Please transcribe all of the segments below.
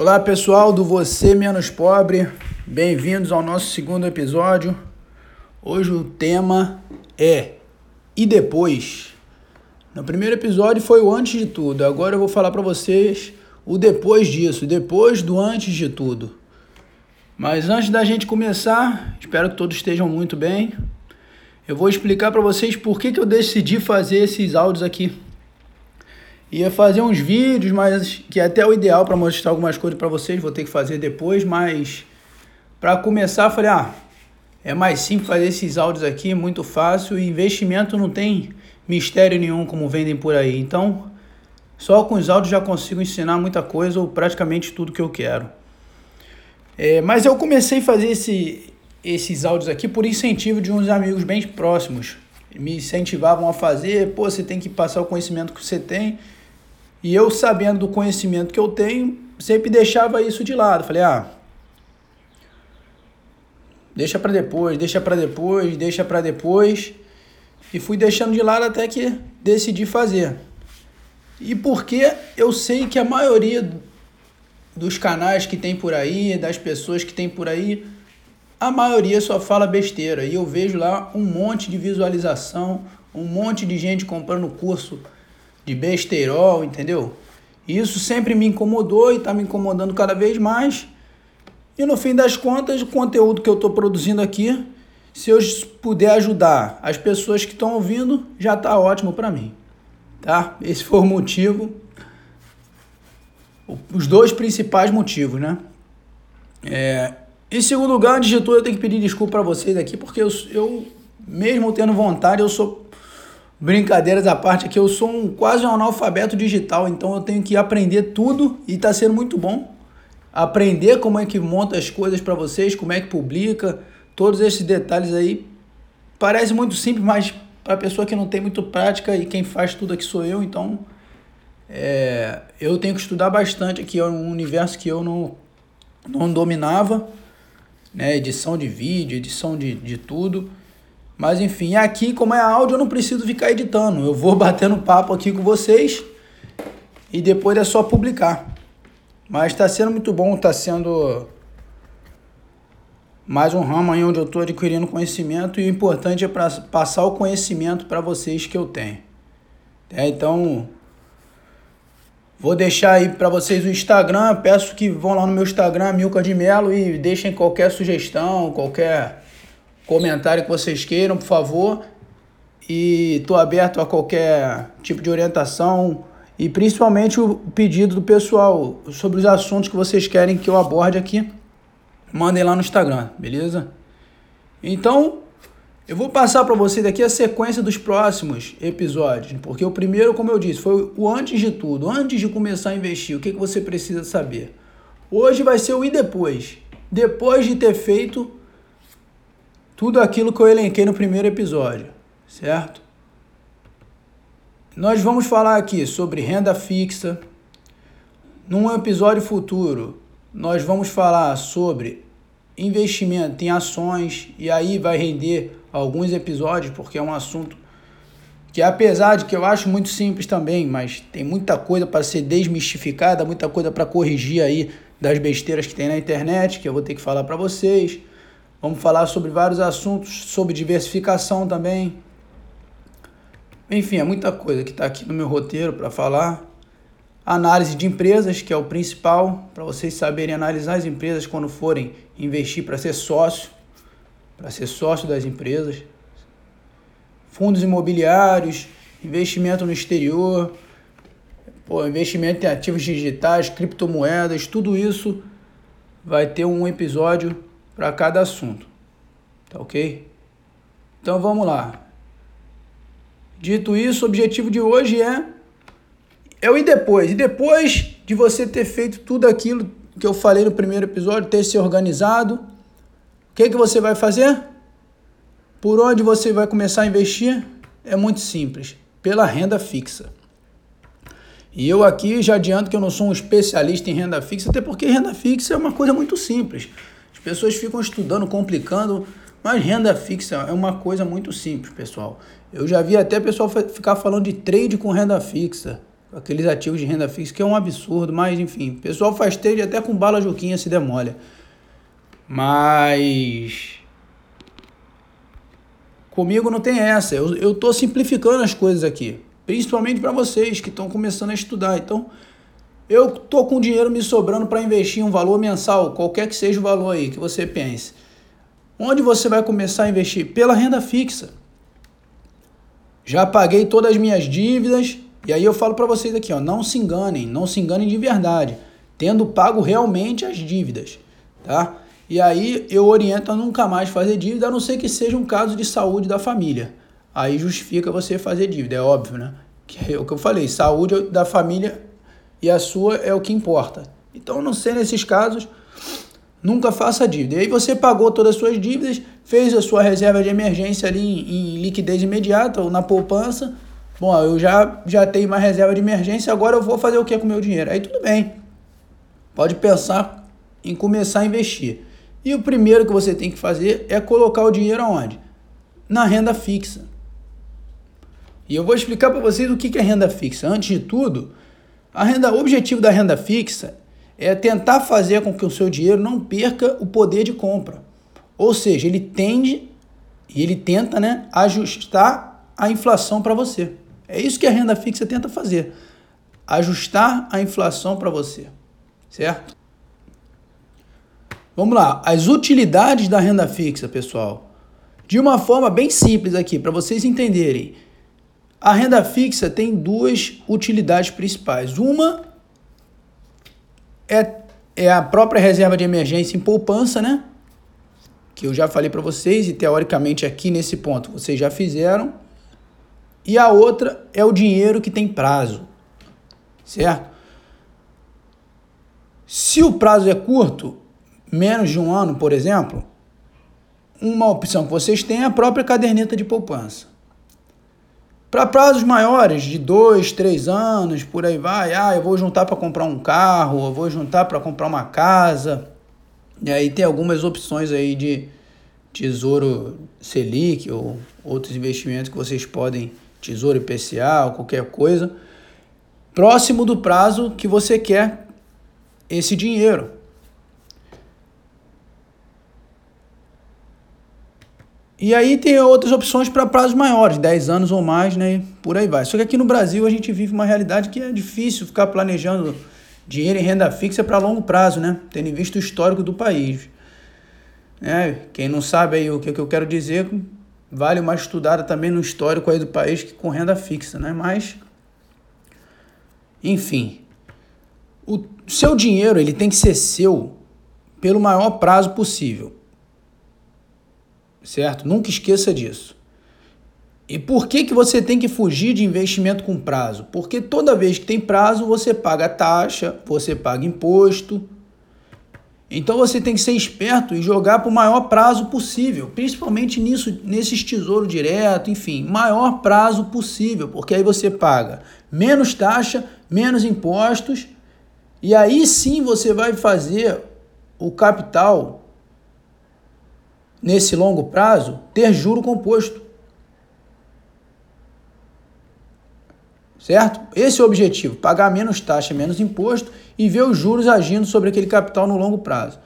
Olá pessoal do Você Menos Pobre, bem-vindos ao nosso segundo episódio. Hoje o tema é E depois? No primeiro episódio foi o antes de tudo, agora eu vou falar para vocês o depois disso, depois do antes de tudo. Mas antes da gente começar, espero que todos estejam muito bem. Eu vou explicar para vocês por que, que eu decidi fazer esses áudios aqui Ia fazer uns vídeos, mas que é até o ideal para mostrar algumas coisas para vocês, vou ter que fazer depois, mas para começar, falei, ah, é mais simples fazer esses áudios aqui, muito fácil, e investimento não tem mistério nenhum como vendem por aí. Então, só com os áudios já consigo ensinar muita coisa ou praticamente tudo que eu quero. É, mas eu comecei a fazer esse, esses áudios aqui por incentivo de uns amigos bem próximos. Me incentivavam a fazer, pô, você tem que passar o conhecimento que você tem e eu, sabendo do conhecimento que eu tenho, sempre deixava isso de lado. Falei, ah, deixa para depois, deixa para depois, deixa para depois. E fui deixando de lado até que decidi fazer. E porque eu sei que a maioria dos canais que tem por aí, das pessoas que tem por aí, a maioria só fala besteira. E eu vejo lá um monte de visualização, um monte de gente comprando curso de besteirol, entendeu? Isso sempre me incomodou e está me incomodando cada vez mais. E no fim das contas, o conteúdo que eu estou produzindo aqui, se eu puder ajudar as pessoas que estão ouvindo, já está ótimo para mim. Tá? Esse foi o motivo, os dois principais motivos, né? É, em segundo lugar, antes de tudo, eu tenho que pedir desculpa para vocês aqui, porque eu, eu, mesmo tendo vontade, eu sou Brincadeiras à parte aqui, eu sou um, quase um analfabeto digital, então eu tenho que aprender tudo e está sendo muito bom. Aprender como é que monta as coisas para vocês, como é que publica, todos esses detalhes aí. Parece muito simples, mas para pessoa que não tem muito prática e quem faz tudo aqui sou eu, então é, eu tenho que estudar bastante aqui, é um universo que eu não, não dominava, né? edição de vídeo, edição de, de tudo. Mas enfim, aqui, como é áudio, eu não preciso ficar editando. Eu vou batendo papo aqui com vocês e depois é só publicar. Mas está sendo muito bom, está sendo mais um ramo aí onde eu estou adquirindo conhecimento e o importante é para passar o conhecimento para vocês que eu tenho. É, então, vou deixar aí para vocês o Instagram. Peço que vão lá no meu Instagram, Milka de Melo, e deixem qualquer sugestão, qualquer comentário que vocês queiram, por favor. E estou aberto a qualquer tipo de orientação e principalmente o pedido do pessoal sobre os assuntos que vocês querem que eu aborde aqui. Mandem lá no Instagram, beleza? Então, eu vou passar para vocês aqui a sequência dos próximos episódios, porque o primeiro, como eu disse, foi o antes de tudo, antes de começar a investir, o que, que você precisa saber. Hoje vai ser o e depois. Depois de ter feito tudo aquilo que eu elenquei no primeiro episódio, certo? Nós vamos falar aqui sobre renda fixa. Num episódio futuro, nós vamos falar sobre investimento em ações e aí vai render alguns episódios porque é um assunto que apesar de que eu acho muito simples também, mas tem muita coisa para ser desmistificada, muita coisa para corrigir aí das besteiras que tem na internet, que eu vou ter que falar para vocês. Vamos falar sobre vários assuntos, sobre diversificação também. Enfim, é muita coisa que está aqui no meu roteiro para falar. Análise de empresas, que é o principal, para vocês saberem analisar as empresas quando forem investir para ser sócio, para ser sócio das empresas. Fundos imobiliários, investimento no exterior, pô, investimento em ativos digitais, criptomoedas, tudo isso vai ter um episódio para cada assunto. Tá ok? Então vamos lá. Dito isso, o objetivo de hoje é é o e depois. E depois de você ter feito tudo aquilo que eu falei no primeiro episódio, ter se organizado, o que, que você vai fazer? Por onde você vai começar a investir? É muito simples, pela renda fixa. E eu aqui já adianto que eu não sou um especialista em renda fixa, até porque renda fixa é uma coisa muito simples pessoas ficam estudando, complicando, mas renda fixa é uma coisa muito simples, pessoal. Eu já vi até pessoal ficar falando de trade com renda fixa. aqueles ativos de renda fixa, que é um absurdo, mas enfim, o pessoal faz trade até com bala juquinha se demolha. Mas comigo não tem essa, eu, tô simplificando as coisas aqui, principalmente para vocês que estão começando a estudar. Então, eu tô com dinheiro me sobrando para investir um valor mensal, qualquer que seja o valor aí que você pense. Onde você vai começar a investir? Pela renda fixa. Já paguei todas as minhas dívidas, e aí eu falo para vocês aqui, ó, não se enganem, não se enganem de verdade, tendo pago realmente as dívidas, tá? E aí eu oriento a nunca mais fazer dívida, a não ser que seja um caso de saúde da família. Aí justifica você fazer dívida, é óbvio, né? Que é o que eu falei, saúde da família e a sua é o que importa. Então, não ser nesses casos, nunca faça dívida. E aí você pagou todas as suas dívidas, fez a sua reserva de emergência ali em, em liquidez imediata ou na poupança, Bom, eu já, já tenho uma reserva de emergência, agora eu vou fazer o que com o meu dinheiro? Aí tudo bem. Pode pensar em começar a investir. E o primeiro que você tem que fazer é colocar o dinheiro aonde? Na renda fixa. E eu vou explicar para vocês o que é renda fixa. Antes de tudo, a renda, o objetivo da renda fixa é tentar fazer com que o seu dinheiro não perca o poder de compra. Ou seja, ele tende e ele tenta né, ajustar a inflação para você. É isso que a renda fixa tenta fazer. Ajustar a inflação para você. Certo? Vamos lá. As utilidades da renda fixa, pessoal. De uma forma bem simples aqui, para vocês entenderem. A renda fixa tem duas utilidades principais. Uma é, é a própria reserva de emergência em poupança, né? Que eu já falei para vocês e teoricamente aqui nesse ponto vocês já fizeram. E a outra é o dinheiro que tem prazo, certo? Se o prazo é curto, menos de um ano, por exemplo, uma opção que vocês têm é a própria caderneta de poupança. Para prazos maiores, de dois, três anos, por aí vai, ah, eu vou juntar para comprar um carro, eu vou juntar para comprar uma casa. E aí tem algumas opções aí de tesouro Selic ou outros investimentos que vocês podem Tesouro IPCA ou qualquer coisa, próximo do prazo que você quer esse dinheiro. E aí tem outras opções para prazos maiores, 10 anos ou mais, né? Por aí vai. Só que aqui no Brasil a gente vive uma realidade que é difícil ficar planejando dinheiro em renda fixa para longo prazo, né? Tendo visto o histórico do país. É, quem não sabe aí o que, que eu quero dizer, vale uma estudada também no histórico aí do país que com renda fixa, né? Mas, enfim, o seu dinheiro ele tem que ser seu pelo maior prazo possível, certo? Nunca esqueça disso. E por que, que você tem que fugir de investimento com prazo? Porque toda vez que tem prazo, você paga taxa, você paga imposto, então você tem que ser esperto e jogar para o maior prazo possível, principalmente nisso, nesses tesouro direto, enfim, maior prazo possível, porque aí você paga menos taxa, menos impostos, e aí sim você vai fazer o capital nesse longo prazo ter juro composto. certo? Esse é o objetivo, pagar menos taxa, menos imposto e ver os juros agindo sobre aquele capital no longo prazo.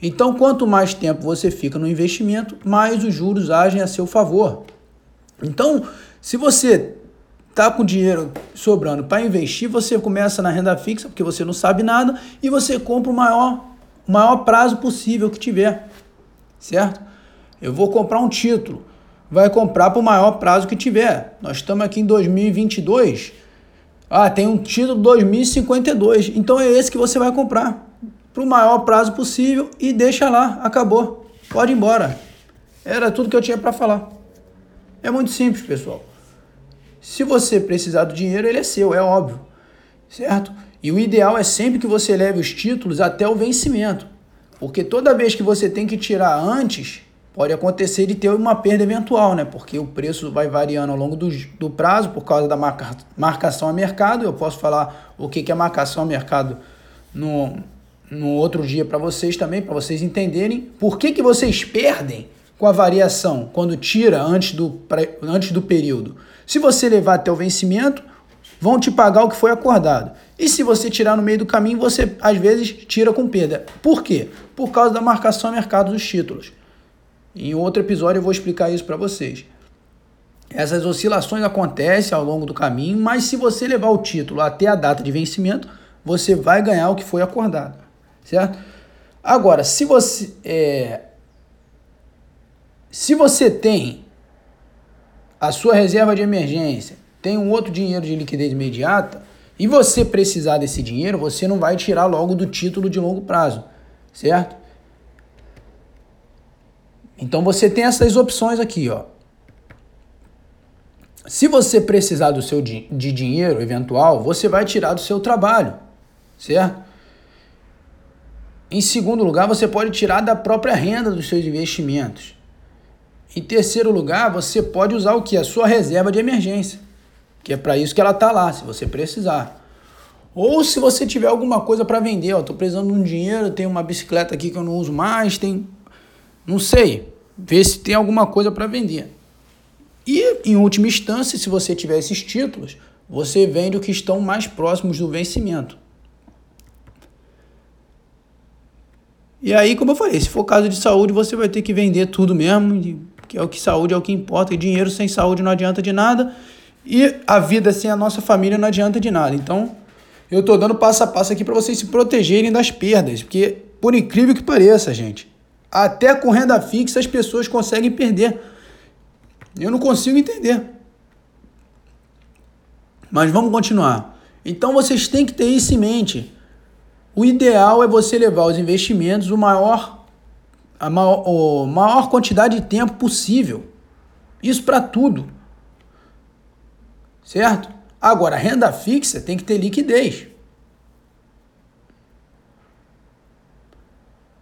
Então, quanto mais tempo você fica no investimento, mais os juros agem a seu favor. Então, se você está com dinheiro sobrando para investir, você começa na renda fixa, porque você não sabe nada, e você compra o maior, o maior prazo possível que tiver, certo? Eu vou comprar um título vai comprar para o maior prazo que tiver. Nós estamos aqui em 2022. Ah, tem um título 2052. Então é esse que você vai comprar para o maior prazo possível e deixa lá, acabou. Pode ir embora. Era tudo que eu tinha para falar. É muito simples, pessoal. Se você precisar do dinheiro, ele é seu, é óbvio. Certo? E o ideal é sempre que você leve os títulos até o vencimento. Porque toda vez que você tem que tirar antes, pode acontecer de ter uma perda eventual, né? Porque o preço vai variando ao longo do, do prazo por causa da marca, marcação a mercado. Eu posso falar o que, que é marcação a mercado no, no outro dia para vocês também, para vocês entenderem por que, que vocês perdem com a variação quando tira antes do, antes do período. Se você levar até o vencimento, vão te pagar o que foi acordado. E se você tirar no meio do caminho, você às vezes tira com perda. Por quê? Por causa da marcação a mercado dos títulos. Em outro episódio eu vou explicar isso para vocês. Essas oscilações acontecem ao longo do caminho, mas se você levar o título até a data de vencimento, você vai ganhar o que foi acordado, certo? Agora, se você é, se você tem a sua reserva de emergência, tem um outro dinheiro de liquidez imediata e você precisar desse dinheiro, você não vai tirar logo do título de longo prazo, certo? Então você tem essas opções aqui, ó. Se você precisar do seu de dinheiro eventual, você vai tirar do seu trabalho, certo? Em segundo lugar, você pode tirar da própria renda dos seus investimentos. Em terceiro lugar, você pode usar o que? A sua reserva de emergência, que é para isso que ela está lá, se você precisar. Ou se você tiver alguma coisa para vender, estou precisando de um dinheiro, tem uma bicicleta aqui que eu não uso mais, tem. Não sei. Ver se tem alguma coisa para vender. E, em última instância, se você tiver esses títulos, você vende o que estão mais próximos do vencimento. E aí, como eu falei, se for caso de saúde, você vai ter que vender tudo mesmo que é o que saúde é o que importa, e dinheiro sem saúde não adianta de nada, e a vida sem a nossa família não adianta de nada. Então, eu estou dando passo a passo aqui para vocês se protegerem das perdas, porque, por incrível que pareça, gente, até com renda fixa as pessoas conseguem perder. Eu não consigo entender. Mas vamos continuar. Então vocês têm que ter isso em mente. O ideal é você levar os investimentos o maior a maior, a maior quantidade de tempo possível. Isso para tudo. Certo? Agora, renda fixa tem que ter liquidez.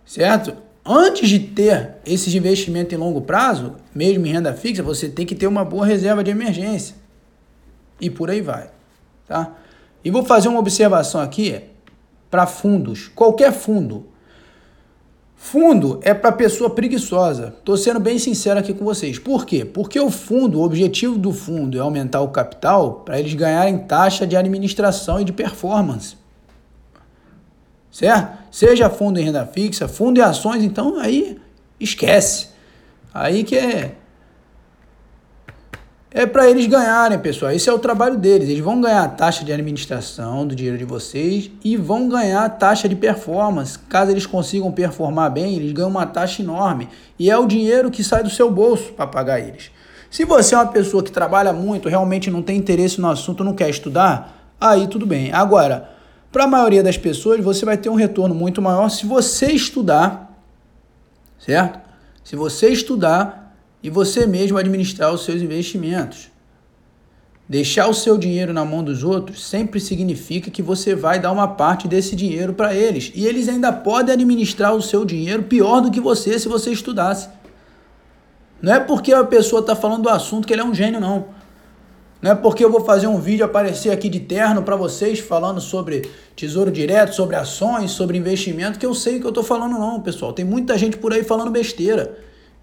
Certo? Antes de ter esses investimentos em longo prazo, mesmo em renda fixa, você tem que ter uma boa reserva de emergência. E por aí vai. Tá? E vou fazer uma observação aqui para fundos. Qualquer fundo Fundo é para pessoa preguiçosa. Tô sendo bem sincero aqui com vocês. Por quê? Porque o fundo, o objetivo do fundo é aumentar o capital para eles ganharem taxa de administração e de performance. Certo? Seja fundo em renda fixa, fundo em ações, então aí esquece. Aí que é é para eles ganharem, pessoal. Esse é o trabalho deles. Eles vão ganhar a taxa de administração do dinheiro de vocês e vão ganhar a taxa de performance. Caso eles consigam performar bem, eles ganham uma taxa enorme. E é o dinheiro que sai do seu bolso para pagar eles. Se você é uma pessoa que trabalha muito, realmente não tem interesse no assunto, não quer estudar, aí tudo bem. Agora, para a maioria das pessoas, você vai ter um retorno muito maior se você estudar, certo? Se você estudar e você mesmo administrar os seus investimentos. Deixar o seu dinheiro na mão dos outros sempre significa que você vai dar uma parte desse dinheiro para eles. E eles ainda podem administrar o seu dinheiro pior do que você se você estudasse. Não é porque a pessoa está falando do assunto que ele é um gênio, não. Não é porque eu vou fazer um vídeo aparecer aqui de terno para vocês falando sobre tesouro direto, sobre ações, sobre investimento, que eu sei que eu estou falando, não, pessoal. Tem muita gente por aí falando besteira.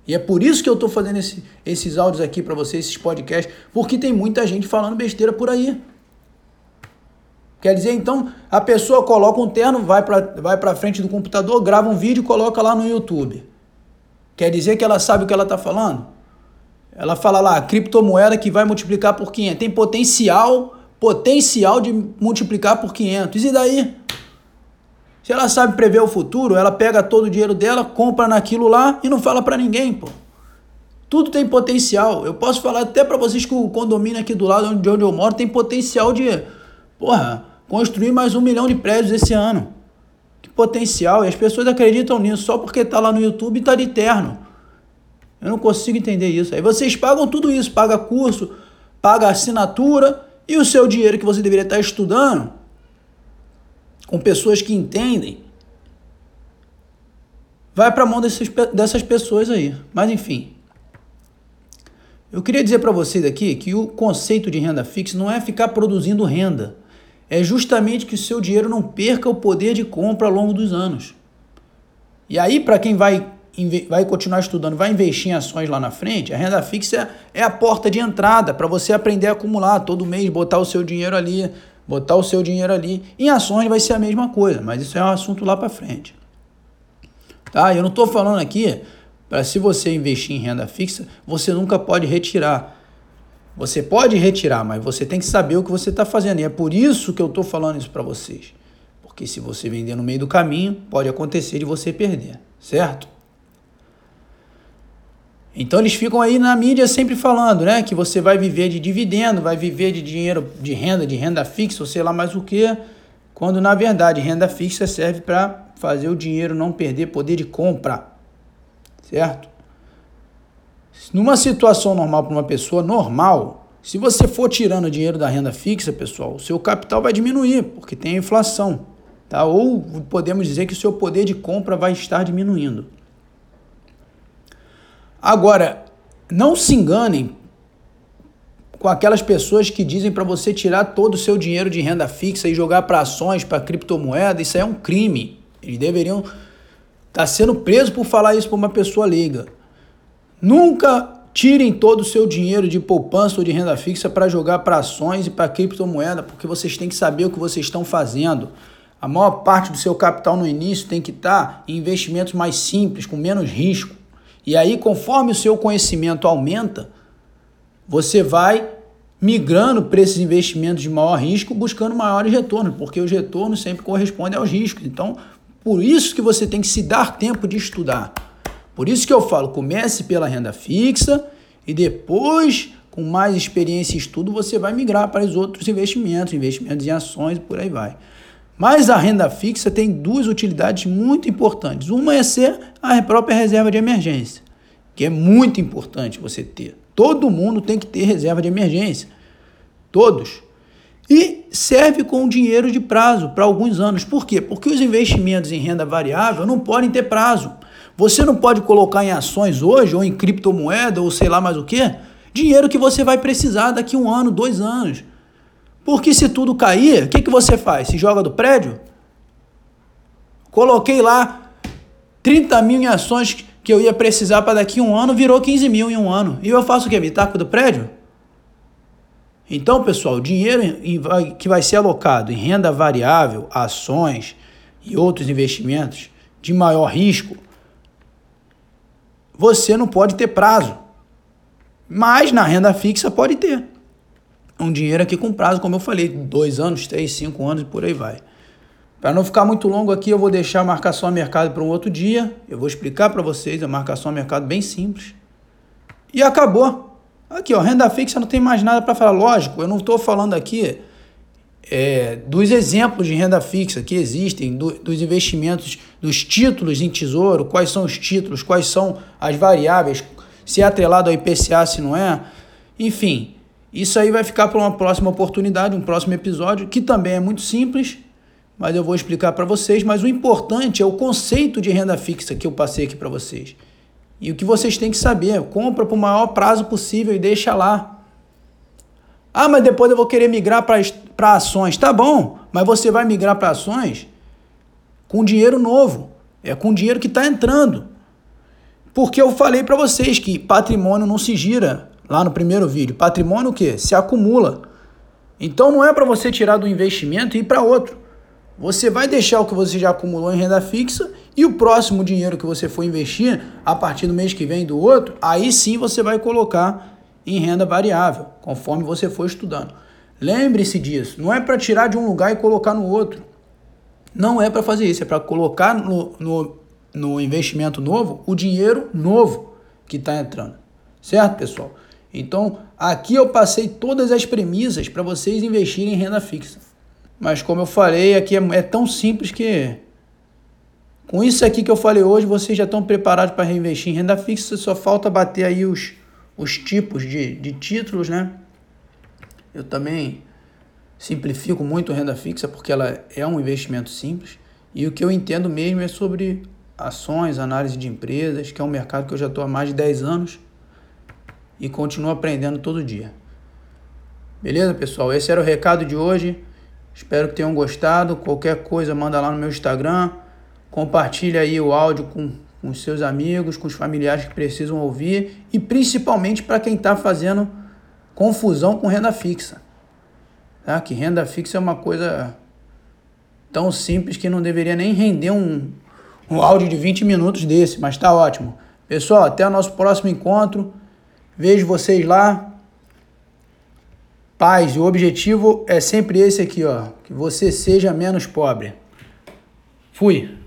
E é por isso que eu estou fazendo esse, esses áudios aqui para vocês, esses podcasts, porque tem muita gente falando besteira por aí. Quer dizer, então, a pessoa coloca um terno, vai para vai a frente do computador, grava um vídeo e coloca lá no YouTube. Quer dizer que ela sabe o que ela está falando? Ela fala lá, criptomoeda que vai multiplicar por 500. Tem potencial, potencial de multiplicar por 500. E daí? Se ela sabe prever o futuro, ela pega todo o dinheiro dela, compra naquilo lá e não fala para ninguém, pô. Tudo tem potencial. Eu posso falar até para vocês que o condomínio aqui do lado de onde eu moro tem potencial de, porra, construir mais um milhão de prédios esse ano. Que potencial. E as pessoas acreditam nisso só porque tá lá no YouTube e tá de terno. Eu não consigo entender isso. Aí vocês pagam tudo isso, paga curso, paga assinatura e o seu dinheiro que você deveria estar estudando com pessoas que entendem, vai para a mão dessas, dessas pessoas aí. Mas enfim. Eu queria dizer para vocês aqui que o conceito de renda fixa não é ficar produzindo renda. É justamente que o seu dinheiro não perca o poder de compra ao longo dos anos. E aí, para quem vai vai continuar estudando, vai investir em ações lá na frente, a renda fixa é a porta de entrada para você aprender a acumular todo mês, botar o seu dinheiro ali, botar o seu dinheiro ali. Em ações vai ser a mesma coisa, mas isso é um assunto lá para frente. Tá? Eu não estou falando aqui para se você investir em renda fixa, você nunca pode retirar. Você pode retirar, mas você tem que saber o que você está fazendo. E é por isso que eu estou falando isso para vocês. Porque se você vender no meio do caminho, pode acontecer de você perder, certo? Então eles ficam aí na mídia sempre falando, né, que você vai viver de dividendo, vai viver de dinheiro, de renda, de renda fixa, ou sei lá mais o que, quando na verdade renda fixa serve para fazer o dinheiro não perder poder de compra, certo? Numa situação normal para uma pessoa normal, se você for tirando dinheiro da renda fixa, pessoal, o seu capital vai diminuir, porque tem a inflação, tá? Ou podemos dizer que o seu poder de compra vai estar diminuindo. Agora, não se enganem com aquelas pessoas que dizem para você tirar todo o seu dinheiro de renda fixa e jogar para ações, para criptomoeda, isso é um crime. Eles deveriam estar tá sendo presos por falar isso para uma pessoa leiga. Nunca tirem todo o seu dinheiro de poupança ou de renda fixa para jogar para ações e para criptomoeda, porque vocês têm que saber o que vocês estão fazendo. A maior parte do seu capital no início tem que estar tá em investimentos mais simples, com menos risco. E aí, conforme o seu conhecimento aumenta, você vai migrando para esses investimentos de maior risco, buscando maiores retornos, porque os retornos sempre correspondem aos riscos. Então, por isso que você tem que se dar tempo de estudar. Por isso que eu falo, comece pela renda fixa e depois, com mais experiência e estudo, você vai migrar para os outros investimentos, investimentos em ações e por aí vai. Mas a renda fixa tem duas utilidades muito importantes. Uma é ser a própria reserva de emergência, que é muito importante você ter. Todo mundo tem que ter reserva de emergência. Todos. E serve com dinheiro de prazo para alguns anos. Por quê? Porque os investimentos em renda variável não podem ter prazo. Você não pode colocar em ações hoje, ou em criptomoeda, ou sei lá mais o que, dinheiro que você vai precisar daqui um ano, dois anos. Porque se tudo cair, o que, que você faz? Se joga do prédio? Coloquei lá 30 mil em ações que eu ia precisar para daqui um ano, virou 15 mil em um ano. E eu faço o quê? Me taco do prédio? Então, pessoal, o dinheiro que vai ser alocado em renda variável, ações e outros investimentos de maior risco, você não pode ter prazo. Mas na renda fixa pode ter um dinheiro aqui com prazo, como eu falei, dois anos, três, cinco anos e por aí vai. Para não ficar muito longo aqui, eu vou deixar a marcação a mercado para um outro dia. Eu vou explicar para vocês a marcação a mercado bem simples. E acabou. Aqui, ó, renda fixa não tem mais nada para falar. Lógico, eu não estou falando aqui é, dos exemplos de renda fixa que existem, do, dos investimentos, dos títulos em tesouro, quais são os títulos, quais são as variáveis, se é atrelado ao IPCA, se não é. Enfim, isso aí vai ficar para uma próxima oportunidade, um próximo episódio, que também é muito simples, mas eu vou explicar para vocês. Mas o importante é o conceito de renda fixa que eu passei aqui para vocês. E o que vocês têm que saber, compra para o maior prazo possível e deixa lá. Ah, mas depois eu vou querer migrar para ações. Tá bom, mas você vai migrar para ações com dinheiro novo. É com dinheiro que está entrando. Porque eu falei para vocês que patrimônio não se gira lá no primeiro vídeo. Patrimônio o quê? Se acumula. Então não é para você tirar do investimento e ir para outro. Você vai deixar o que você já acumulou em renda fixa e o próximo dinheiro que você for investir a partir do mês que vem do outro, aí sim você vai colocar em renda variável, conforme você for estudando. Lembre-se disso, não é para tirar de um lugar e colocar no outro. Não é para fazer isso, é para colocar no, no, no investimento novo o dinheiro novo que está entrando. Certo, pessoal? Então, aqui eu passei todas as premissas para vocês investirem em renda fixa. Mas como eu falei, aqui é, é, tão simples que com isso aqui que eu falei hoje, vocês já estão preparados para reinvestir em renda fixa, só falta bater aí os, os tipos de, de títulos, né? Eu também simplifico muito renda fixa porque ela é um investimento simples. E o que eu entendo mesmo é sobre ações, análise de empresas, que é um mercado que eu já estou há mais de 10 anos e continuo aprendendo todo dia. Beleza, pessoal? Esse era o recado de hoje. Espero que tenham gostado. Qualquer coisa, manda lá no meu Instagram. Compartilha aí o áudio com, com seus amigos, com os familiares que precisam ouvir e principalmente para quem está fazendo confusão com renda fixa. Tá? Que renda fixa é uma coisa tão simples que não deveria nem render um, um áudio de 20 minutos desse, mas está ótimo. Pessoal, até o nosso próximo encontro. Vejo vocês lá. Paz, o objetivo é sempre esse aqui, ó, que você seja menos pobre. Fui.